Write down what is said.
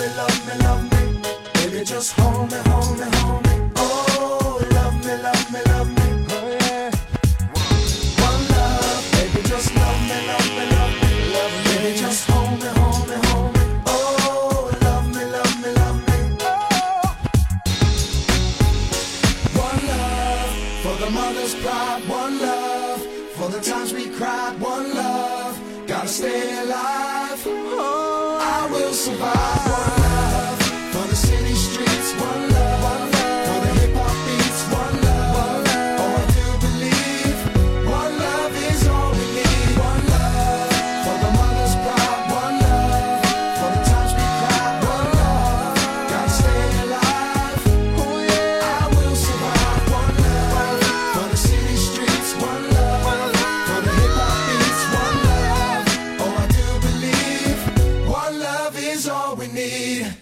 me, love me, love me. Baby, just hold me, hold me, hold me. Oh, love me, love me, love me. Oh, yeah. One love, baby, just love me, love me, love me. Love me. Baby, just hold me, hold me, hold me. Oh, love me, love me, love me. Oh. One love for the mother's pride. One love for the times we cried. One love, gotta stay alive. Oh, I will survive. is all we need.